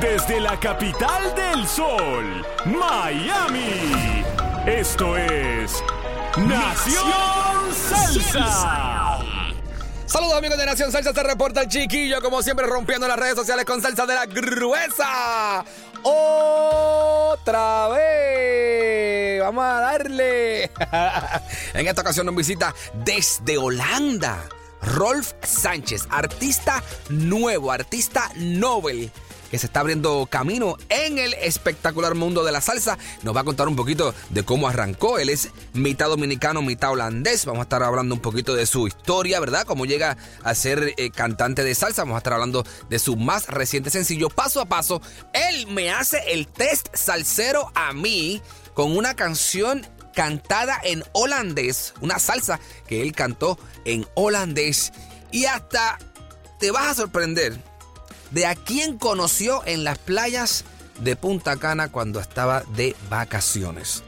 Desde la capital del sol, Miami. Esto es Nación Salsa. Saludos amigos de Nación Salsa, se reporta el chiquillo, como siempre rompiendo las redes sociales con salsa de la gruesa. Otra vez, vamos a darle. en esta ocasión nos visita desde Holanda. Rolf Sánchez, artista nuevo, artista Nobel, que se está abriendo camino en el espectacular mundo de la salsa. Nos va a contar un poquito de cómo arrancó. Él es mitad dominicano, mitad holandés. Vamos a estar hablando un poquito de su historia, ¿verdad? Cómo llega a ser eh, cantante de salsa. Vamos a estar hablando de su más reciente sencillo. Paso a paso, él me hace el test salsero a mí con una canción cantada en holandés, una salsa que él cantó en holandés. Y hasta te vas a sorprender de a quién conoció en las playas de Punta Cana cuando estaba de vacaciones.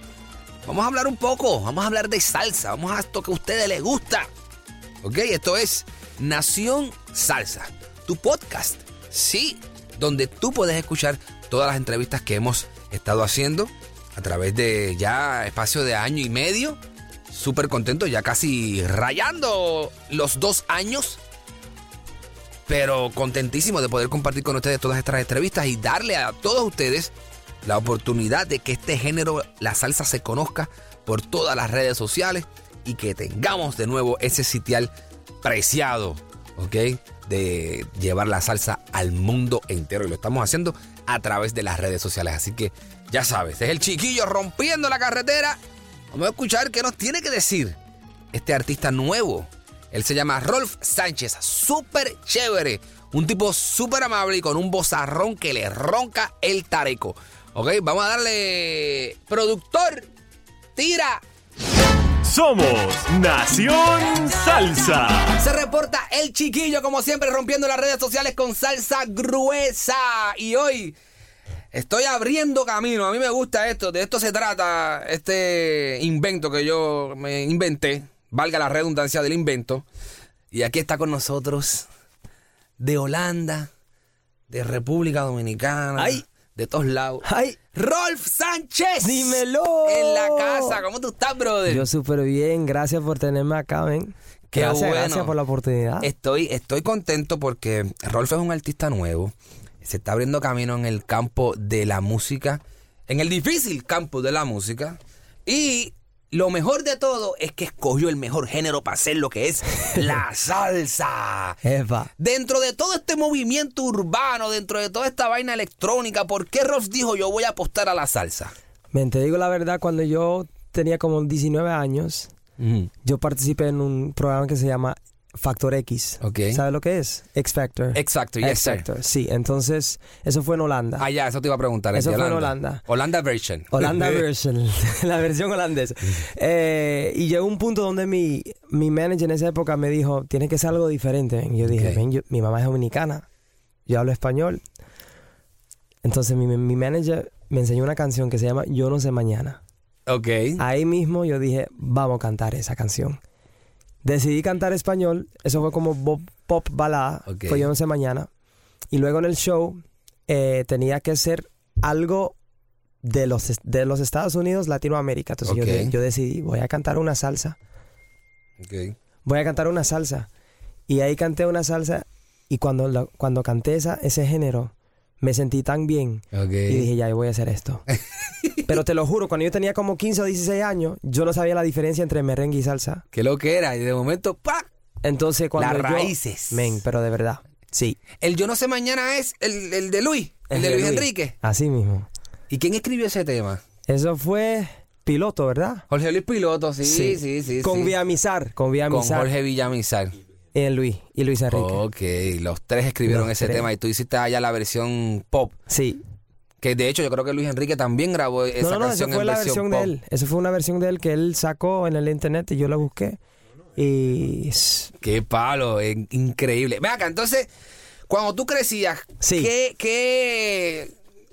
Vamos a hablar un poco, vamos a hablar de salsa, vamos a esto que a ustedes les gusta. Ok, esto es Nación Salsa, tu podcast. Sí, donde tú puedes escuchar todas las entrevistas que hemos estado haciendo a través de ya espacio de año y medio. Súper contento, ya casi rayando los dos años pero contentísimo de poder compartir con ustedes todas estas entrevistas y darle a todos ustedes la oportunidad de que este género, la salsa, se conozca por todas las redes sociales y que tengamos de nuevo ese sitial preciado, ¿ok? De llevar la salsa al mundo entero y lo estamos haciendo a través de las redes sociales. Así que ya sabes, es el chiquillo rompiendo la carretera. Vamos a escuchar qué nos tiene que decir este artista nuevo él se llama Rolf Sánchez, súper chévere. Un tipo súper amable y con un bozarrón que le ronca el tareco. Ok, vamos a darle. Productor, tira. Somos Nación Salsa. Se reporta el chiquillo, como siempre, rompiendo las redes sociales con salsa gruesa. Y hoy estoy abriendo camino. A mí me gusta esto. De esto se trata este invento que yo me inventé valga la redundancia del invento. Y aquí está con nosotros de Holanda, de República Dominicana, Ay. de todos lados. ¡Ay! Rolf Sánchez. ¡Dímelo! En la casa. ¿Cómo tú estás, brother? Yo súper bien, gracias por tenerme acá, ven. Qué gracias, bueno. gracias por la oportunidad. Estoy, estoy contento porque Rolf es un artista nuevo. Se está abriendo camino en el campo de la música. En el difícil campo de la música. Y lo mejor de todo es que escogió el mejor género para hacer lo que es la salsa. Eva. Dentro de todo este movimiento urbano, dentro de toda esta vaina electrónica, ¿por qué Rolf dijo yo voy a apostar a la salsa? Men, te digo la verdad, cuando yo tenía como 19 años, yo participé en un programa que se llama Factor X. Ok. ¿Sabes lo que es? X Factor. Exacto, yes, X sir. Factor, sí. Entonces, eso fue en Holanda. Ah, ya, eso te iba a preguntar. Eso fue en Holanda. Holanda version. Holanda version, la versión holandesa. Eh, y llegó un punto donde mi, mi manager en esa época me dijo, tiene que ser algo diferente. Y yo dije, Ok. "Ven, yo- mi mamá es dominicana, yo hablo español. Entonces mi, mi manager me enseñó una canción que se llama Yo no sé mañana. Ok. Ahí mismo yo dije, vamos a cantar esa canción. Decidí cantar español, eso fue como pop balada, fue Yo no sé mañana. Y luego en el show eh, tenía que ser algo de los, de los Estados Unidos, Latinoamérica. Entonces yo decidí, voy a cantar una salsa, voy a cantar una salsa. Y ahí canté una salsa. Y cuando, cuando canté esa, ese género, me sentí tan bien. Y dije, ya, yo voy a hacer esto. Pero te lo juro, cuando yo tenía como 15 o 16 años, yo no sabía la diferencia entre merengue y salsa. Qué lo que era. Y de momento, ¡pa! Entonces, cuando Las yo- raíces. Men, pero de verdad, sí. El Yo no sé mañana es el, el de Luis. El, de Luis, Enrique. Así mismo. ¿Y quién escribió ese tema? Eso fue piloto, ¿verdad? Jorge Luis Piloto, sí, sí, sí. sí, Con sí. Villamizar, con Con Villamizar. Jorge Villamizar. El Luis, y Luis Enrique. Ok, los tres escribieron Los ese tres. tema y tú hiciste allá la versión pop. Sí. Que de hecho yo creo que Luis Enrique también grabó esa No, no, no, esa canción fue en la versión pop. de él. Esa fue una versión de él que él sacó en el internet y yo la busqué. Y Qué palo, es increíble. Ven acá, entonces, cuando tú crecías, Sí. ¿qué, qué,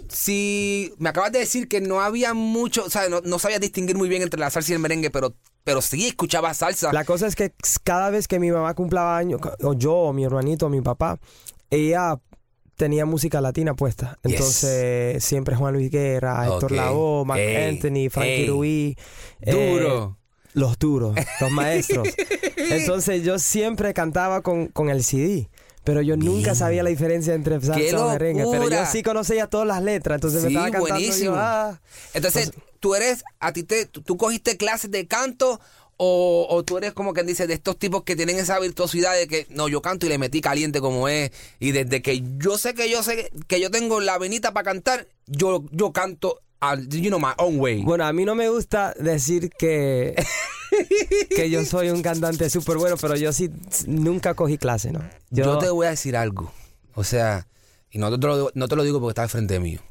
si me acabas de decir que no había mucho, o sea, no, no sabías distinguir muy bien entre la salsa y el merengue, pero, pero sí escuchabas salsa. la cosa es que cada vez que mi mamá cumplaba años, o yo, o mi hermanito, o mi papá, ella tenía música latina puesta. Yes. Entonces, siempre Juan Luis Guerra, Héctor Ok. Lavoe, Marc Ey, Anthony, Frankie. Ruiz. eh, Duro. los duros, los maestros. Entonces, yo siempre cantaba con, con el CD. Pero yo nunca sabía la diferencia entre salsa ¡Qué y merengue. Pero yo sí conocía todas las letras. Entonces me Sí, estaba cantando buenísimo. yo, ah. Entonces, tú eres, a ti te, tú, cogiste clases de canto o, o tú eres como quien dice de estos tipos que tienen esa virtuosidad de que no, yo canto y le metí caliente como es y desde que yo sé que yo sé que yo tengo la venita para cantar, yo, yo canto, you know, my own way. Bueno, a mí no me gusta decir que, que yo soy un cantante súper bueno, pero yo sí nunca cogí clase, ¿no? Yo, te voy a decir algo. O sea, y no te lo, digo- no te lo digo porque estás frente mío.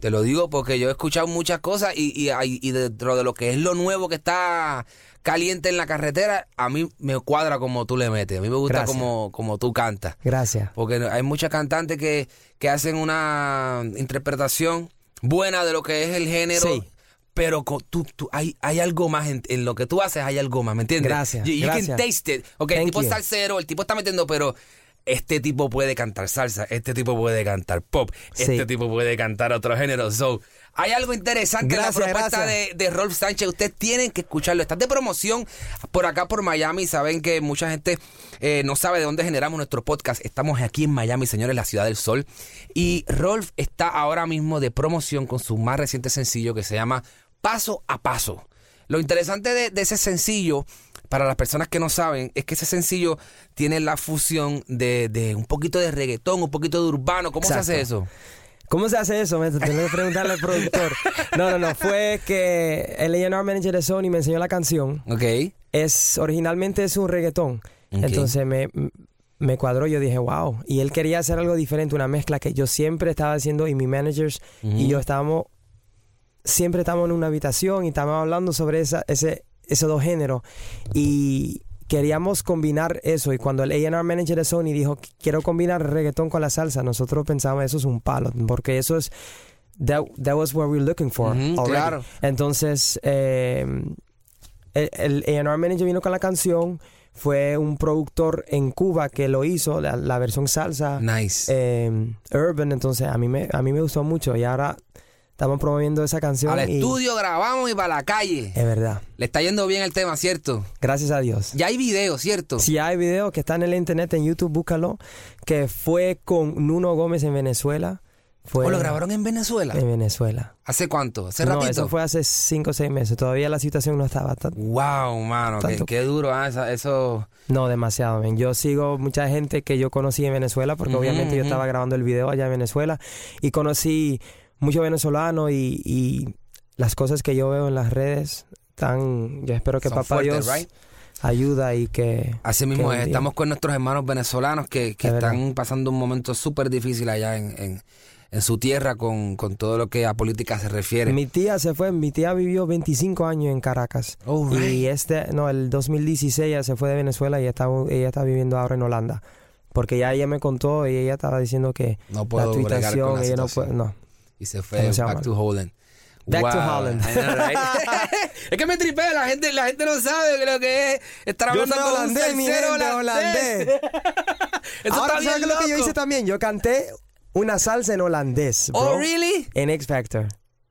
Te lo digo porque yo he escuchado muchas cosas y, y, dentro de lo que es lo nuevo que está caliente en la carretera, a mí me cuadra como tú le metes. A mí me gusta Gracias. como, como tú cantas. Gracias. Porque hay muchas cantantes que, que hacen una interpretación buena de lo que es el género. Sí. Pero tú, tú- hay, hay algo más en, en lo que tú haces, hay algo más, ¿me entiendes? Gracias, You, you can gracias. taste it. Ok, el tipo es you. salsero, el tipo está metiendo, pero este tipo puede cantar salsa, este tipo puede cantar pop, Sí. este tipo puede cantar otro género. So, hay algo interesante Gracias, en la propuesta de, de Rolf Sánchez. Ustedes tienen que escucharlo. Estás de promoción por acá, por Miami. Saben que mucha gente eh, no sabe de dónde generamos nuestro podcast. Estamos aquí en Miami, señores, la ciudad del sol. Y Rolf está ahora mismo de promoción con su más reciente sencillo que se llama Paso a Paso. Lo interesante de, de ese sencillo, para las personas que no saben, es que ese sencillo tiene la fusión de, de un poquito de reggaetón, un poquito de urbano. ¿Cómo se hace eso? ¿Cómo se hace eso? Me tengo que preguntarle al productor. No, no, no. Fue que el A&R manager de Sony me enseñó la canción. Ok. Es, originalmente es un reggaetón. Entonces me, me cuadró. Yo dije, wow. Y él quería hacer algo diferente, una mezcla que yo siempre estaba haciendo y mis managers y yo estábamos, siempre estábamos en una habitación y estábamos hablando sobre esa, ese, esos dos géneros. Y queríamos combinar eso. Y cuando el A&R manager de Sony dijo, quiero combinar reggaetón con la salsa, nosotros pensábamos, eso es un palo. Porque eso es... That, that was what we were looking for. Claro. Entonces, eh, el, el A&R manager vino con la canción. Fue un productor en Cuba que lo hizo, la, la versión salsa, Nice. eh, urban. Entonces, a mí, me, a mí me gustó mucho. Y ahora estamos promoviendo esa canción. Al y- estudio grabamos y para la calle. Es verdad. Le está yendo bien el tema, ¿cierto? Gracias a Dios. Ya hay video, ¿cierto? Si hay video que está en el internet, en YouTube, búscalo. Que fue con Nuno Gómez en Venezuela. Fue ¿O lo grabaron en Venezuela? en Venezuela. ¿Hace cuánto? ¿Hace no, ratito? eso fue hace cinco o seis meses. Todavía la situación no estaba tan... Wow, mano, qué, duro, ah, esa- eso. No, demasiado, men. Yo sigo mucha gente que yo conocí en Venezuela, porque obviamente yo estaba grabando el video allá en Venezuela, y conocí muchos venezolanos y, y las cosas que yo veo en las redes, tan, yo espero que Son papá fuertes, Dios right? ayuda y que... Así que mismo día- estamos con nuestros hermanos venezolanos que, que Es verdad. están pasando un momento súper difícil allá en, en- en su tierra con, con todo lo que a política se refiere. Mi tía se fue, mi tía vivió 25 años en Caracas. Oh, Y este, no, el 2016 ella se fue de Venezuela y está, ella está viviendo ahora en Holanda. Porque ya ella me contó y ella estaba diciendo que No puedo la con la ella no puede, no. Y se fue back to Holland. Back to Wow. Holland. Know, right? es que me tripea, la gente, la gente no sabe lo que es estar Yo hablando soy con un holandés, gente, holandés. Eso Ahora, está ¿sabes lo que yo hice también? Yo canté una salsa en holandés, bro. Oh, really? En X Factor.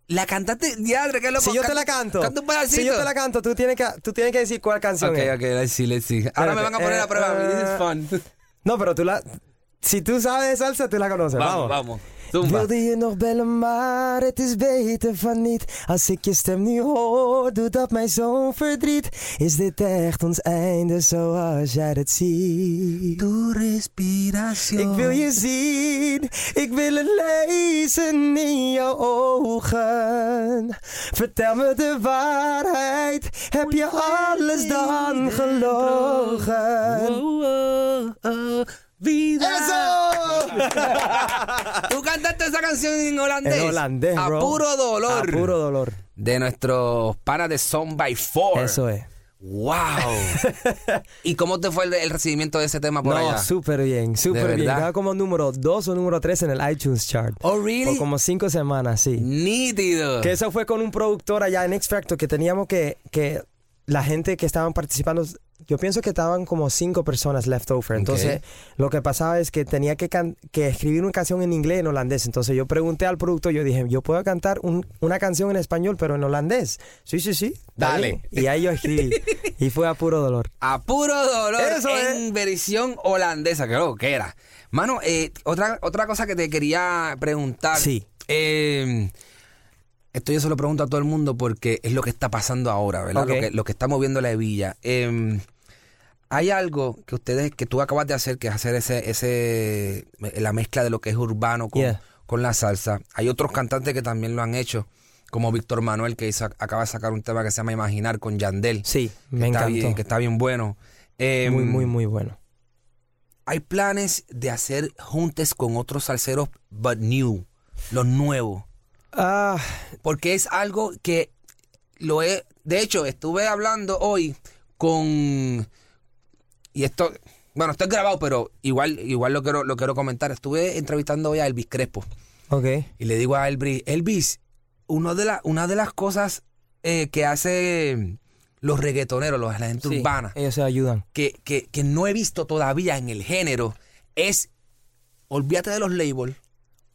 La cantaste, diadre, qué loco. Si yo te la canto, Canta un pedacito. si yo te la canto, tú tienes que, tú tienes que decir cuál canción Ok, es. ok, let's see, let's see. Ahora me van a poner Eh, a prueba. eh, This is fun. No, pero tú la... Si tú sabes de salsa, tú la conoces. Vamos, Vamos, vamos. Zumba. Wilde je nog bellen, maar het is beter van niet. Als ik je stem nu hoor, doet dat mij zo'n verdriet. Is dit echt ons einde zoals jij het ziet? Ik wil je zien, ik wil het lezen in jouw ogen. Vertel me de waarheid, heb je alles dan gelogen? ¡Eso! Tú cantaste esa canción en holandés. En holandés, A bro. puro dolor. A puro dolor. De nuestros panas de Son by Four. Eso es. ¡Wow! ¿Y cómo te fue el, el recibimiento de ese tema por No, allá? súper bien, súper bien. Estaba como número 2 o número 3 en el iTunes chart. Oh, really? Por como 5 semanas, sí. Nítido. Que eso fue con un productor allá en X Factor que teníamos que, que la gente que estaban participando, yo pienso que estaban como cinco personas left over. Entonces, lo que pasaba es que tenía que, can- que escribir una canción en inglés y en holandés. Entonces, yo pregunté al productor, yo dije, yo puedo cantar un- una canción en español, pero en holandés. Sí, sí, sí. Dale. bien. Y ahí yo escribí. y fue a puro dolor. A puro dolor Eso en versión holandesa, lo que era. Mano, eh, otra, otra cosa que te quería preguntar. Sí. Eh, esto yo se lo pregunto a todo el mundo porque es lo que está pasando ahora, ¿verdad? Lo, que, lo que estamos viendo en la hebilla. Eh, hay algo que ustedes, que tú acabas de hacer, que es hacer ese, ese, la mezcla de lo que es urbano con, Yeah. con la salsa. Hay otros cantantes que también lo han hecho, como Víctor Manuel, que hizo- acaba de sacar un tema que se llama Imaginar con Yandel. Sí, que me está encantó. bien, que está bien bueno. Eh, muy, muy, muy bueno. Hay planes de hacer juntes con otros salseros, but new, los nuevos. Ah, Porque es algo que lo he. De hecho, estuve hablando hoy con. Y esto. Bueno, esto es grabado, pero igual, igual lo quiero, lo quiero comentar. Estuve entrevistando hoy a Elvis Crespo. ok. Y le digo a Elvis, Elvis, uno de la, una de las cosas eh, que hace los reggaetoneros, los, la gente Sí, urbana, ellos se ayudan. que, que, que no he visto todavía en el género es, olvídate de los labels,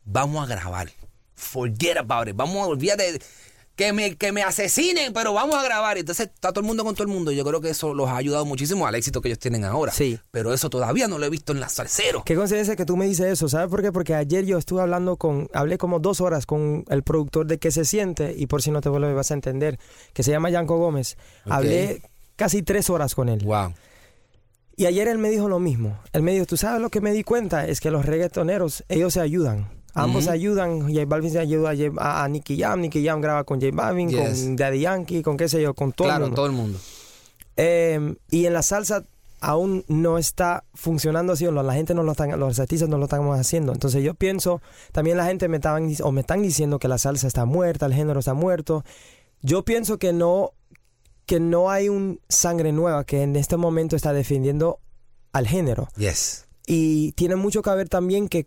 vamos a grabar. Forget about it. Vamos a olvídate. Que me, que me asesinen, pero vamos a grabar. Entonces está todo el mundo con todo el mundo. Yo creo que eso los ha ayudado muchísimo al éxito que ellos tienen ahora. Sí. Pero eso todavía no lo he visto en las salseros. Qué coincidencia que tú me dices eso, ¿sabes por qué? Porque ayer yo estuve hablando con, hablé como dos horas con el productor de qué se siente, y por si no te vuelves vas a entender, que se llama Yanko Gómez. Hablé casi tres horas con él. Wow. Y ayer él me dijo lo mismo. Él me dijo, tú sabes lo que me di cuenta, es que los reggaetoneros, ellos se ayudan. Ambos se ayudan, J Balvin se ayuda a, J- a, a Nicky Jam, Nicky Jam graba con J Balvin, Yes. con Daddy Yankee, con qué sé yo, con todo el Claro, mundo. todo el mundo. Eh, y en la salsa aún no está funcionando así, o la gente no lo están, los artistas no lo estamos haciendo. Entonces yo pienso, también la gente me estaban o me están diciendo que la salsa está muerta, el género está muerto. Yo pienso que no, que no hay un sangre nueva que en este momento está defendiendo al género. Yes. Y tiene mucho que ver también que,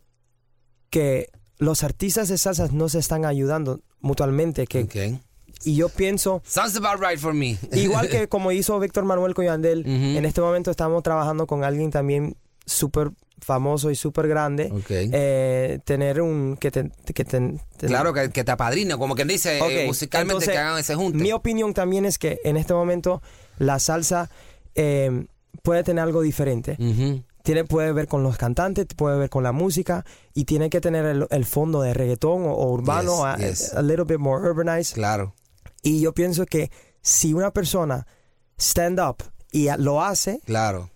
que los artistas de salsa no se están ayudando mutuamente. Que. Y yo pienso, Sounds about right for me. Igual que como hizo Víctor Manuel con Yandel, Ujú. en este momento estamos trabajando con alguien también súper famoso y súper grande. Ok. Eh, tener un... que, te- que te- Claro, que, que te apadrina, como quien dice, eh, musicalmente entonces, que hagan ese junte. Mi opinión también es que en este momento la salsa eh, puede tener algo diferente. Ujú. Tiene, puede ver con los cantantes, puede ver con la música y tiene que tener el, el fondo de reggaetón o, o urbano, Yes, a, yes. a little bit more urbanized. Claro. Y yo pienso que si una persona stand up y lo hace, Claro.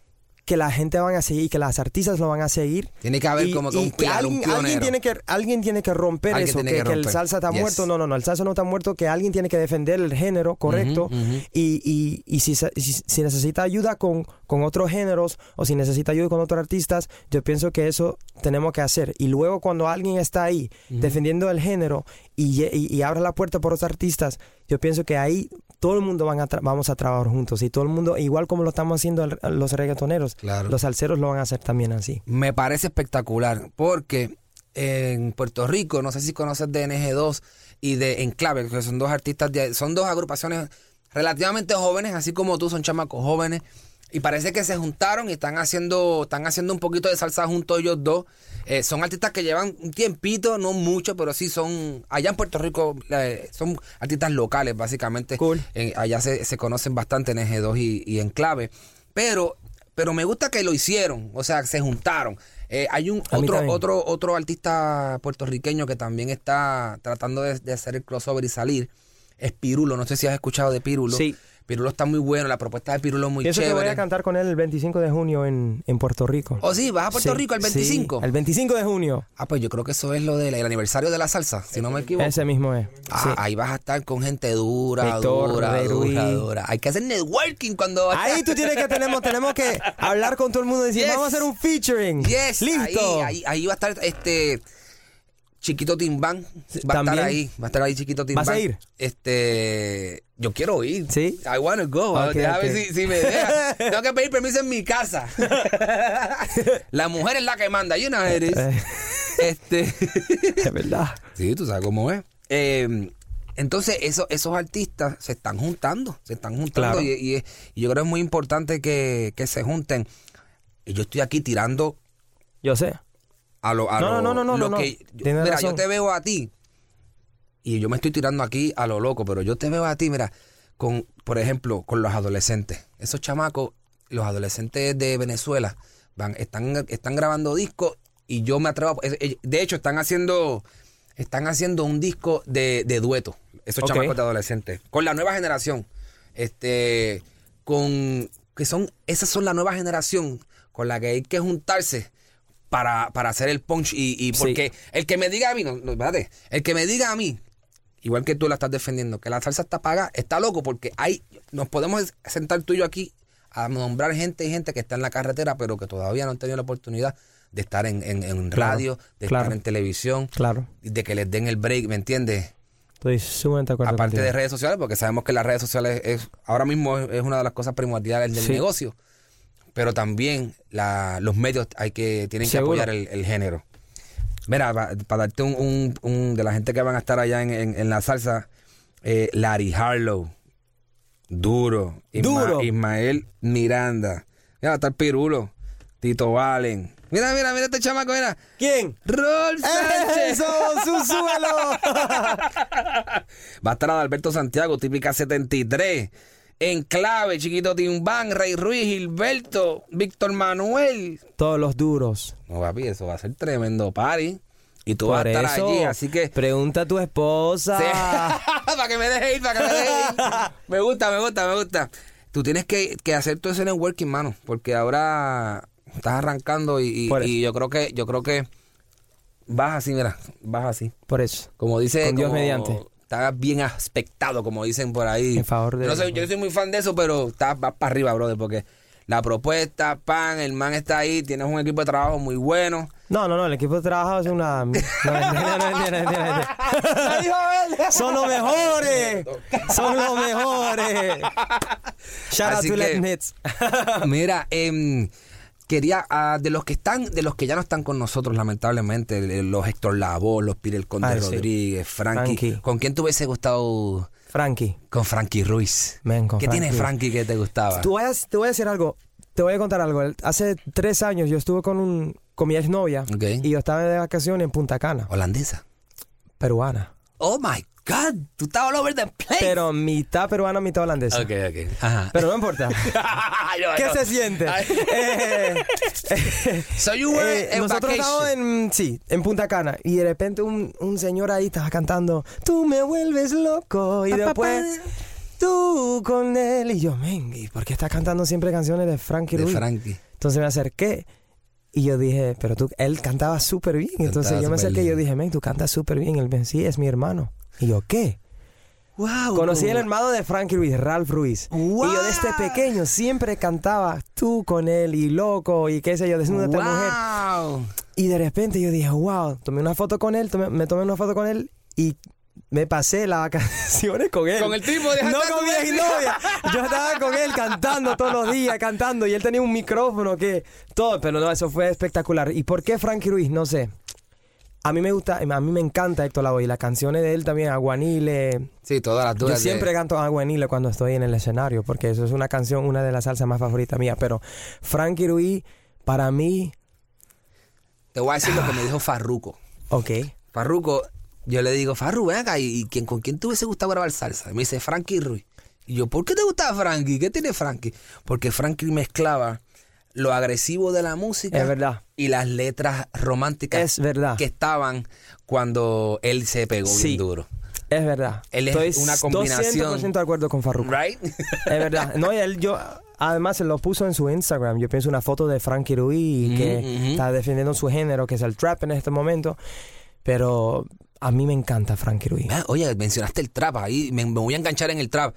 Que la gente van a seguir, que las artistas lo van a seguir. Tiene que haber Y- como que y un pilar, un alguien, tiene que alguien tiene que romper Alguien eso, que, que que el salsa está Yes. muerto. No, no, no, el salsa no está muerto, que alguien tiene que defender el género correcto. Ujú. Y, y, y si, si, si necesita ayuda con, con otros géneros o si necesita ayuda con otros artistas, yo pienso que eso tenemos que hacer. Y luego cuando alguien está ahí defendiendo el género y, y, y abre la puerta por otros artistas, yo pienso que ahí todo el mundo van a vamos a trabajar juntos. Y todo el mundo, igual como lo estamos haciendo los reggaetoneros, Claro. los salseros lo van a hacer también así. Me parece espectacular porque en Puerto Rico, no sé si conoces de NG2 y de Enclave, que son dos artistas, de- son dos agrupaciones relativamente jóvenes, así como tú, son chamacos jóvenes. Y parece que se juntaron y están haciendo, están haciendo un poquito de salsa juntos ellos dos. Eh, son artistas que llevan un tiempito, no mucho, pero sí son, allá en Puerto Rico, eh, son artistas locales, básicamente. Cool. Eh, allá se, se conocen bastante en G2 y, y Enclave. Pero, pero me gusta que lo hicieron, o sea, se juntaron. Eh, hay un otro, otro, otro artista puertorriqueño que también está tratando de, de hacer el crossover y salir. Es Pirulo. No sé si has escuchado de Pirulo. Sí. Pirulo está muy bueno. La propuesta de Pirulo es muy Pienso que voy chévere. a cantar con él el 25 de junio en, en Puerto Rico. ¿Oh, sí? ¿Vas a Puerto Sí, Rico el sí, 25? el 25 de junio. Ah, pues yo creo que eso es lo del el aniversario de la salsa, si no me equivoco. Ese mismo es. Ah, sí. ahí vas a estar con gente dura, dura, Rey dura, Ruiz. dura. Hay que hacer networking cuando... Ahí tú tienes que tenemos, tenemos que hablar con todo el mundo y decir, Yes. vamos a hacer un featuring. Yes, Listo. Ahí, ahí, ahí va a estar este Chiquito Timbán. Va a estar ahí. Va a estar ahí Chiquito Timbán. ¿Vas a ir? Este. Yo quiero ir. ¿Sí? I wanna go. Ok, Déjame ver si, si me deja. Tengo que pedir permiso en mi casa. la mujer es la que manda. You know it is. Eh. Este. Es verdad. Sí, tú sabes cómo es. Eh, entonces, eso- esos artistas se están juntando, se están juntando Claro. y, y- y yo creo que es muy importante que, que se junten. Y yo estoy aquí tirando Yo sé. a lo, a No, lo- no, no, no, lo no, que... mira, razón. yo te veo a ti y yo me estoy tirando aquí a lo loco, pero yo te veo a ti, mira, con, por ejemplo, con los adolescentes. Esos chamacos, los adolescentes de Venezuela, van, están, están grabando discos y yo me atrevo, a- eh, eh, de hecho, están haciendo, están haciendo un disco de, de dueto, esos chamacos de adolescentes, con la nueva generación, este, con, que son, esas son la nueva generación con la que hay que juntarse para, para hacer el punch y, y Sí. porque el que me diga a mí, no, no, espérate, el que me diga a mí, igual que tú la estás defendiendo, que la salsa está paga, está loco porque hay, nos podemos sentar tú y yo aquí a nombrar gente y gente que está en la carretera, pero que todavía no han tenido la oportunidad de estar en, en- en Claro, radio, de claro. estar en televisión, Claro. de que les den el break, ¿me entiendes? Estoy sumamente de acuerdo Aparte contigo. de redes sociales, porque sabemos que las redes sociales es ahora mismo es, una de las cosas primordiales del Sí. negocio. Pero también la- los medios hay que tienen Seguro. que apoyar el, el género. Mira, para darte un, un- un- de la gente que van a estar allá en, en- en la salsa, eh, Larry Harlow, Duro, Isma- Duro. Ismael Miranda, mira, va a estar Pirulo, Tito Valen. Mira, mira, mira este chamaco, mira. ¿Quién? Rol Sánchez. ¡Eso! ¡Su suelo! Va a estar Adalberto Santiago, típica 73. En clave, Chiquito Timbán, Rey Ruiz, Gilberto, Víctor Manuel. Todos los duros. No, papi, eso va a ser tremendo party. Y tú vas a Por estar eso, allí, así que... Pregunta a tu esposa. Sí. para que me deje ir, para que me deje ir. Me gusta, me gusta, me gusta. Tú tienes que, que hacer todo ese networking, mano, porque ahora estás arrancando y, y- Por yo creo que yo creo que vas así, mira, vas así. Por eso. Como dice. Con Dios como- mediante. Estás bien aspectado, como dicen por ahí. En favor de- no soy, yo soy muy fan de eso, pero estás vas para arriba, brother, porque la propuesta, pan, el man está ahí, tienes un equipo de trabajo muy bueno. No, no, no, el equipo de trabajo es una. No, no. Son los mejores. Son los mejores. Shout out to que- Nits. Mira, em, quería, ah, de los que están, de los que ya no están con nosotros, lamentablemente, los Héctor Lavoe, los Pirel Conde Ay, sí. Rodríguez, Frankie. Frankie. ¿Con quién te hubiese gustado? Frankie. Con Frankie Ruiz. Men, con ¿Qué tiene Frankie. Que te gustaba? Tú voy a- te voy a decir algo. Te voy a contar algo. Hace tres años yo estuve con un con mi exnovia Ok. y yo estaba de vacaciones en Punta Cana, Holandesa. peruana. Oh my God, tú estabas all over the place. Pero mitad peruana, mitad holandesa. Ok, ok. Ajá. Pero no importa. No, ¿Qué no. se siente? Eh, eh, So you were eh, nosotros estábamos en, sí, en Punta Cana y de repente un, un señor ahí estaba cantando, tú me vuelves loco y Pa, después pa. tú con él y yo, men, ¿y por qué estás cantando siempre canciones de Frankie De Ruiz? Frankie. Entonces me acerqué y yo dije, pero tú, él cantaba súper bien. Entonces Cantaba yo me acerqué y yo dije, men, tú cantas súper bien. Él me dijo, sí, es mi hermano. Y yo, ¿qué? Wow. Conocí al hermano de Frankie Ruiz, Ralph Ruiz. Y yo desde pequeño siempre cantaba tú con él y loco y qué sé yo, desnúdate mujer. Wow. Y de repente yo dije, wow, tomé una foto con él, tomé- me tomé una foto con él y me pasé las vacaciones con él. Con el tipo de No con mi exnovia. Yo estaba con él cantando todos los días, cantando. Y él tenía un micrófono que... Todo, pero no, eso fue espectacular. ¿Y por qué Frankie Ruiz? No sé. A mí me gusta, a mí me encanta Héctor Lavoe y las canciones de él también, Aguanile. Sí, todas las Yo dudas. de- siempre canto Aguanile cuando estoy en el escenario, porque eso es una canción, una de las salsas más favoritas mías. Pero Frankie Ruiz, para mí, Te voy a decir lo que me dijo Farruko. ok. Farruko, yo le digo, Farru, ven acá, ¿y, y quién, con quién te hubiese gustado grabar salsa? Y me dice, Frankie Ruiz. Y yo, ¿por qué te gustaba Frankie? ¿Qué tiene Frankie? Porque Frankie mezclaba lo agresivo de la música Es verdad. y las letras románticas Es verdad. que estaban cuando él se pegó Sí. bien duro. Es verdad. Él es Estoy una combinación. 200% de acuerdo con Farruko. Right? Es verdad. No, y él, yo, además, él lo puso en su Instagram. Yo pienso una foto de Frankie Ruiz que Ujú, ujú. está defendiendo su género, que es el trap en este momento. Pero a mí me encanta Frankie Ruiz. Ah, Oye, mencionaste el trap ahí, me, me voy a enganchar en el trap.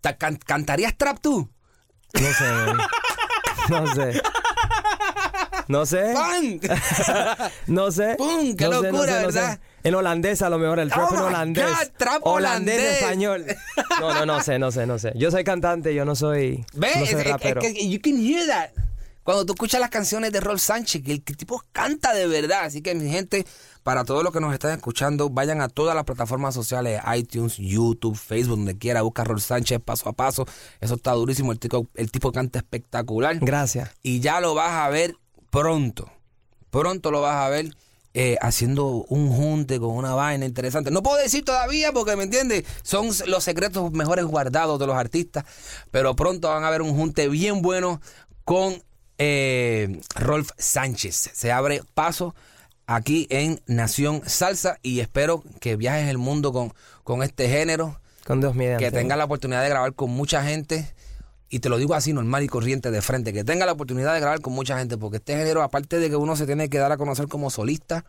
Ta- can- ¿Cantarías trap tú? No sé. No sé. No sé. ¡Pam! No sé. ¡Pum! ¡Qué No sé, no locura, sé, no sé. verdad! En holandés a lo mejor, el trap Oh en holandés. God, trap holandés, holandés. español. No, no, no sé, no sé, no sé. Yo soy cantante, yo no soy, ¿Ves? no soy es- es rapero. you can hear that. Cuando tú escuchas las canciones de Rolf Sánchez, que el tipo canta de verdad. Así que, mi gente, para todos los que nos están escuchando, vayan a todas las plataformas sociales, iTunes, YouTube, Facebook, donde quiera, busca Rolf Sánchez paso a paso. Eso está durísimo. El tipo, el tipo canta espectacular. Gracias. y ya lo vas a ver pronto. Pronto lo vas a ver eh, haciendo un junte con una vaina interesante. No puedo decir todavía porque, ¿me entiendes? Son los secretos mejores guardados de los artistas. Pero pronto van a ver un junte bien bueno con eh, Rolf Sánchez. Se abre paso aquí en Nación Salsa y espero que viajes el mundo con, con este género Con Dios mediante. que tenga la oportunidad de grabar con mucha gente. Y te lo digo así, normal y corriente de frente. Que tenga la oportunidad de grabar con mucha gente. Porque este género, aparte de que uno se tiene que dar a conocer como solista,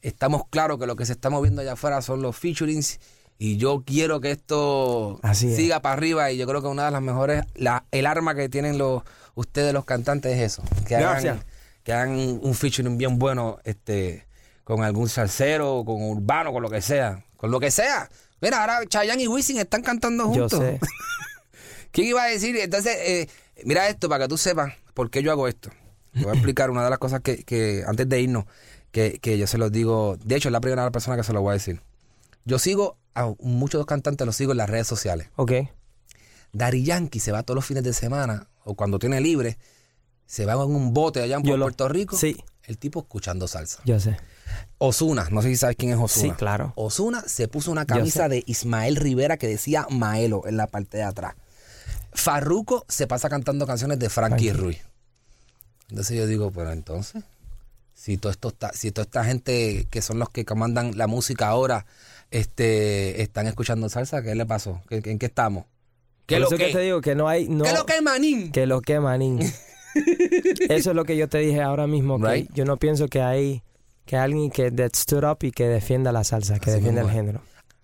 estamos claros que lo que se está moviendo allá afuera son los featurings. Y yo quiero que esto Así es. siga para arriba. Y yo creo que una de las mejores, la, el arma que tienen los ustedes los cantantes es eso. Que Gracias. hagan, que hagan un featuring bien bueno este con algún salsero, con urbano, con lo que sea. Con lo que sea. Mira, ahora Chayanne y Wisin están cantando Yo juntos. sé. ¿Quién iba a decir? Entonces, eh, mira esto para que tú sepas por qué yo hago esto. Te voy a explicar una de las cosas que, que antes de irnos, que, que yo se los digo. De hecho, es la primera persona que se lo voy a decir. Yo sigo a muchos cantantes, los sigo en las redes sociales. Ok. Dari Yankee se va todos los fines de semana o cuando tiene libre, se va en un bote allá en Yo lo- Puerto Rico. sí. El tipo escuchando salsa. Yo sé. Osuna, no sé si sabes quién es Osuna. Sí, claro. Osuna se puso una camisa de Ismael Rivera que decía Maelo en la parte de atrás. Farruko se pasa cantando canciones de Frankie, Frankie. Ruiz. Entonces yo digo, pero entonces, si todo esto está, si toda esta gente que son los que comandan la música ahora, este, están escuchando salsa, ¿qué le pasó? ¿Qué- ¿En qué estamos? ¿Qué Por lo eso que? que te digo que no hay... No, ¿Qué lo que, manín? Que lo que, manín. Eso es lo que yo te dije ahora mismo. Que Right. Yo no pienso que hay que alguien que that stood up y que defienda la salsa, que Así defienda el género.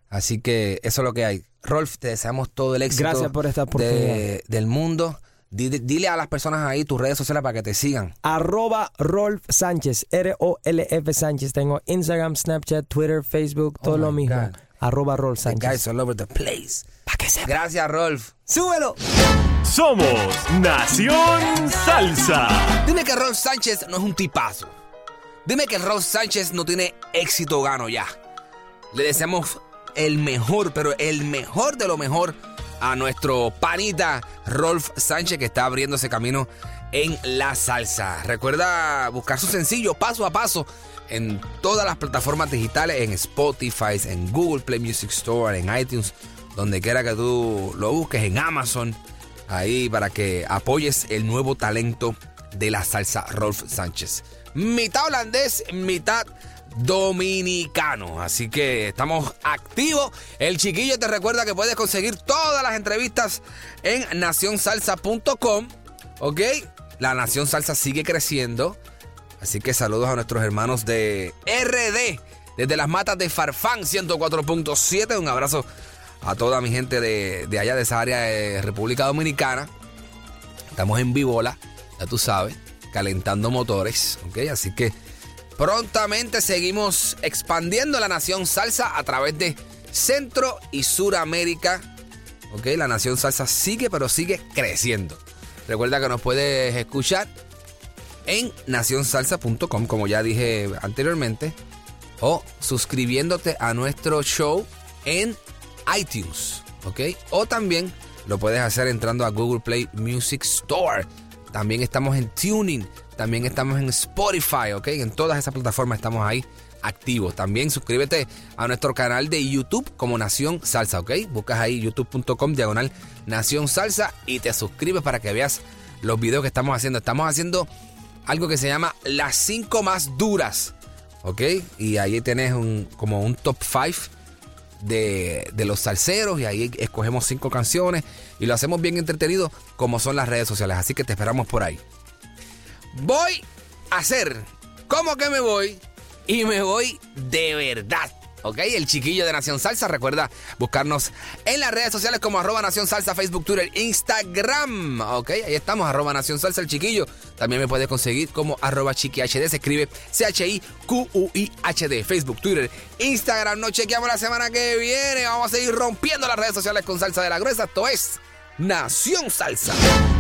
Así que eso es lo que hay. Rolf, te deseamos todo el éxito Gracias por esta oportunidad. de- del mundo. Dile, dile a las personas ahí tus redes sociales para que te sigan. Arroba Rolf Sánchez, R-O-L-F Sánchez. Tengo Instagram, Snapchat, Twitter, Facebook, todo Oh lo my mismo. God. Arroba Rolf The guys Sánchez. all over the place. Pa' que sepa. Gracias, Rolf. ¡Súbelo! Somos Nación Salsa. Dime que Rolf Sánchez no es un tipazo. Dime que Rolf Sánchez no tiene éxito gano ya. Le deseamos el mejor, pero el mejor de lo mejor a nuestro panita Rolf Sánchez que está abriéndose camino en la salsa. Recuerda buscar su sencillo paso a paso en todas las plataformas digitales, en Spotify, en Google Play Music Store, en iTunes, donde quiera que tú lo busques, en Amazon, ahí para que apoyes el nuevo talento de la salsa Rolf Sánchez. Mitad holandés, mitad dominicano. Así que estamos activos. El chiquillo te recuerda que puedes conseguir todas las entrevistas en nacionsalsa.com. ¿Ok? La Nación Salsa sigue creciendo. Así que saludos a nuestros hermanos de RD, desde las matas de Farfán 104.7. Un abrazo a toda mi gente de, de allá, de esa área de República Dominicana. Estamos en Vivola, ya tú sabes, calentando motores, ¿ok? Así que prontamente seguimos expandiendo la nación salsa a través de Centro y Suramérica, ¿ok? La nación salsa sigue, pero sigue creciendo. Recuerda que nos puedes escuchar en nacionsalsa.com, como ya dije anteriormente, o suscribiéndote a nuestro show en iTunes, ¿ok? O también lo puedes hacer entrando a Google Play Music Store. También estamos en Tuning, también estamos en Spotify, ¿ok? En todas esas plataformas estamos ahí activos. También suscríbete a nuestro canal de YouTube como Nación Salsa, ¿ok? Buscas ahí youtube.com diagonal Nación Salsa y te suscribes para que veas los videos que estamos haciendo. Estamos haciendo algo que se llama las 5 más duras. ¿Ok? Y ahí tenés un, como un top 5 de, de los salseros y ahí escogemos 5 canciones y lo hacemos bien entretenido como son las redes sociales. Así que te esperamos por ahí. Voy a hacer como que me voy y me voy de verdad. ¿Ok? El chiquillo de Nación Salsa. Recuerda buscarnos en las redes sociales como arroba Nación Salsa, Facebook, Twitter, Instagram. ¿Ok? Ahí estamos, arroba Nación Salsa, el chiquillo. También me puedes conseguir como arroba chiquihd. Se escribe C-H-I-Q-U-I-H-D. Facebook, Twitter, Instagram. Nos chequeamos la semana que viene. Vamos a seguir rompiendo las redes sociales con Salsa de la Gruesa. Esto es Nación Salsa.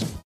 Sports.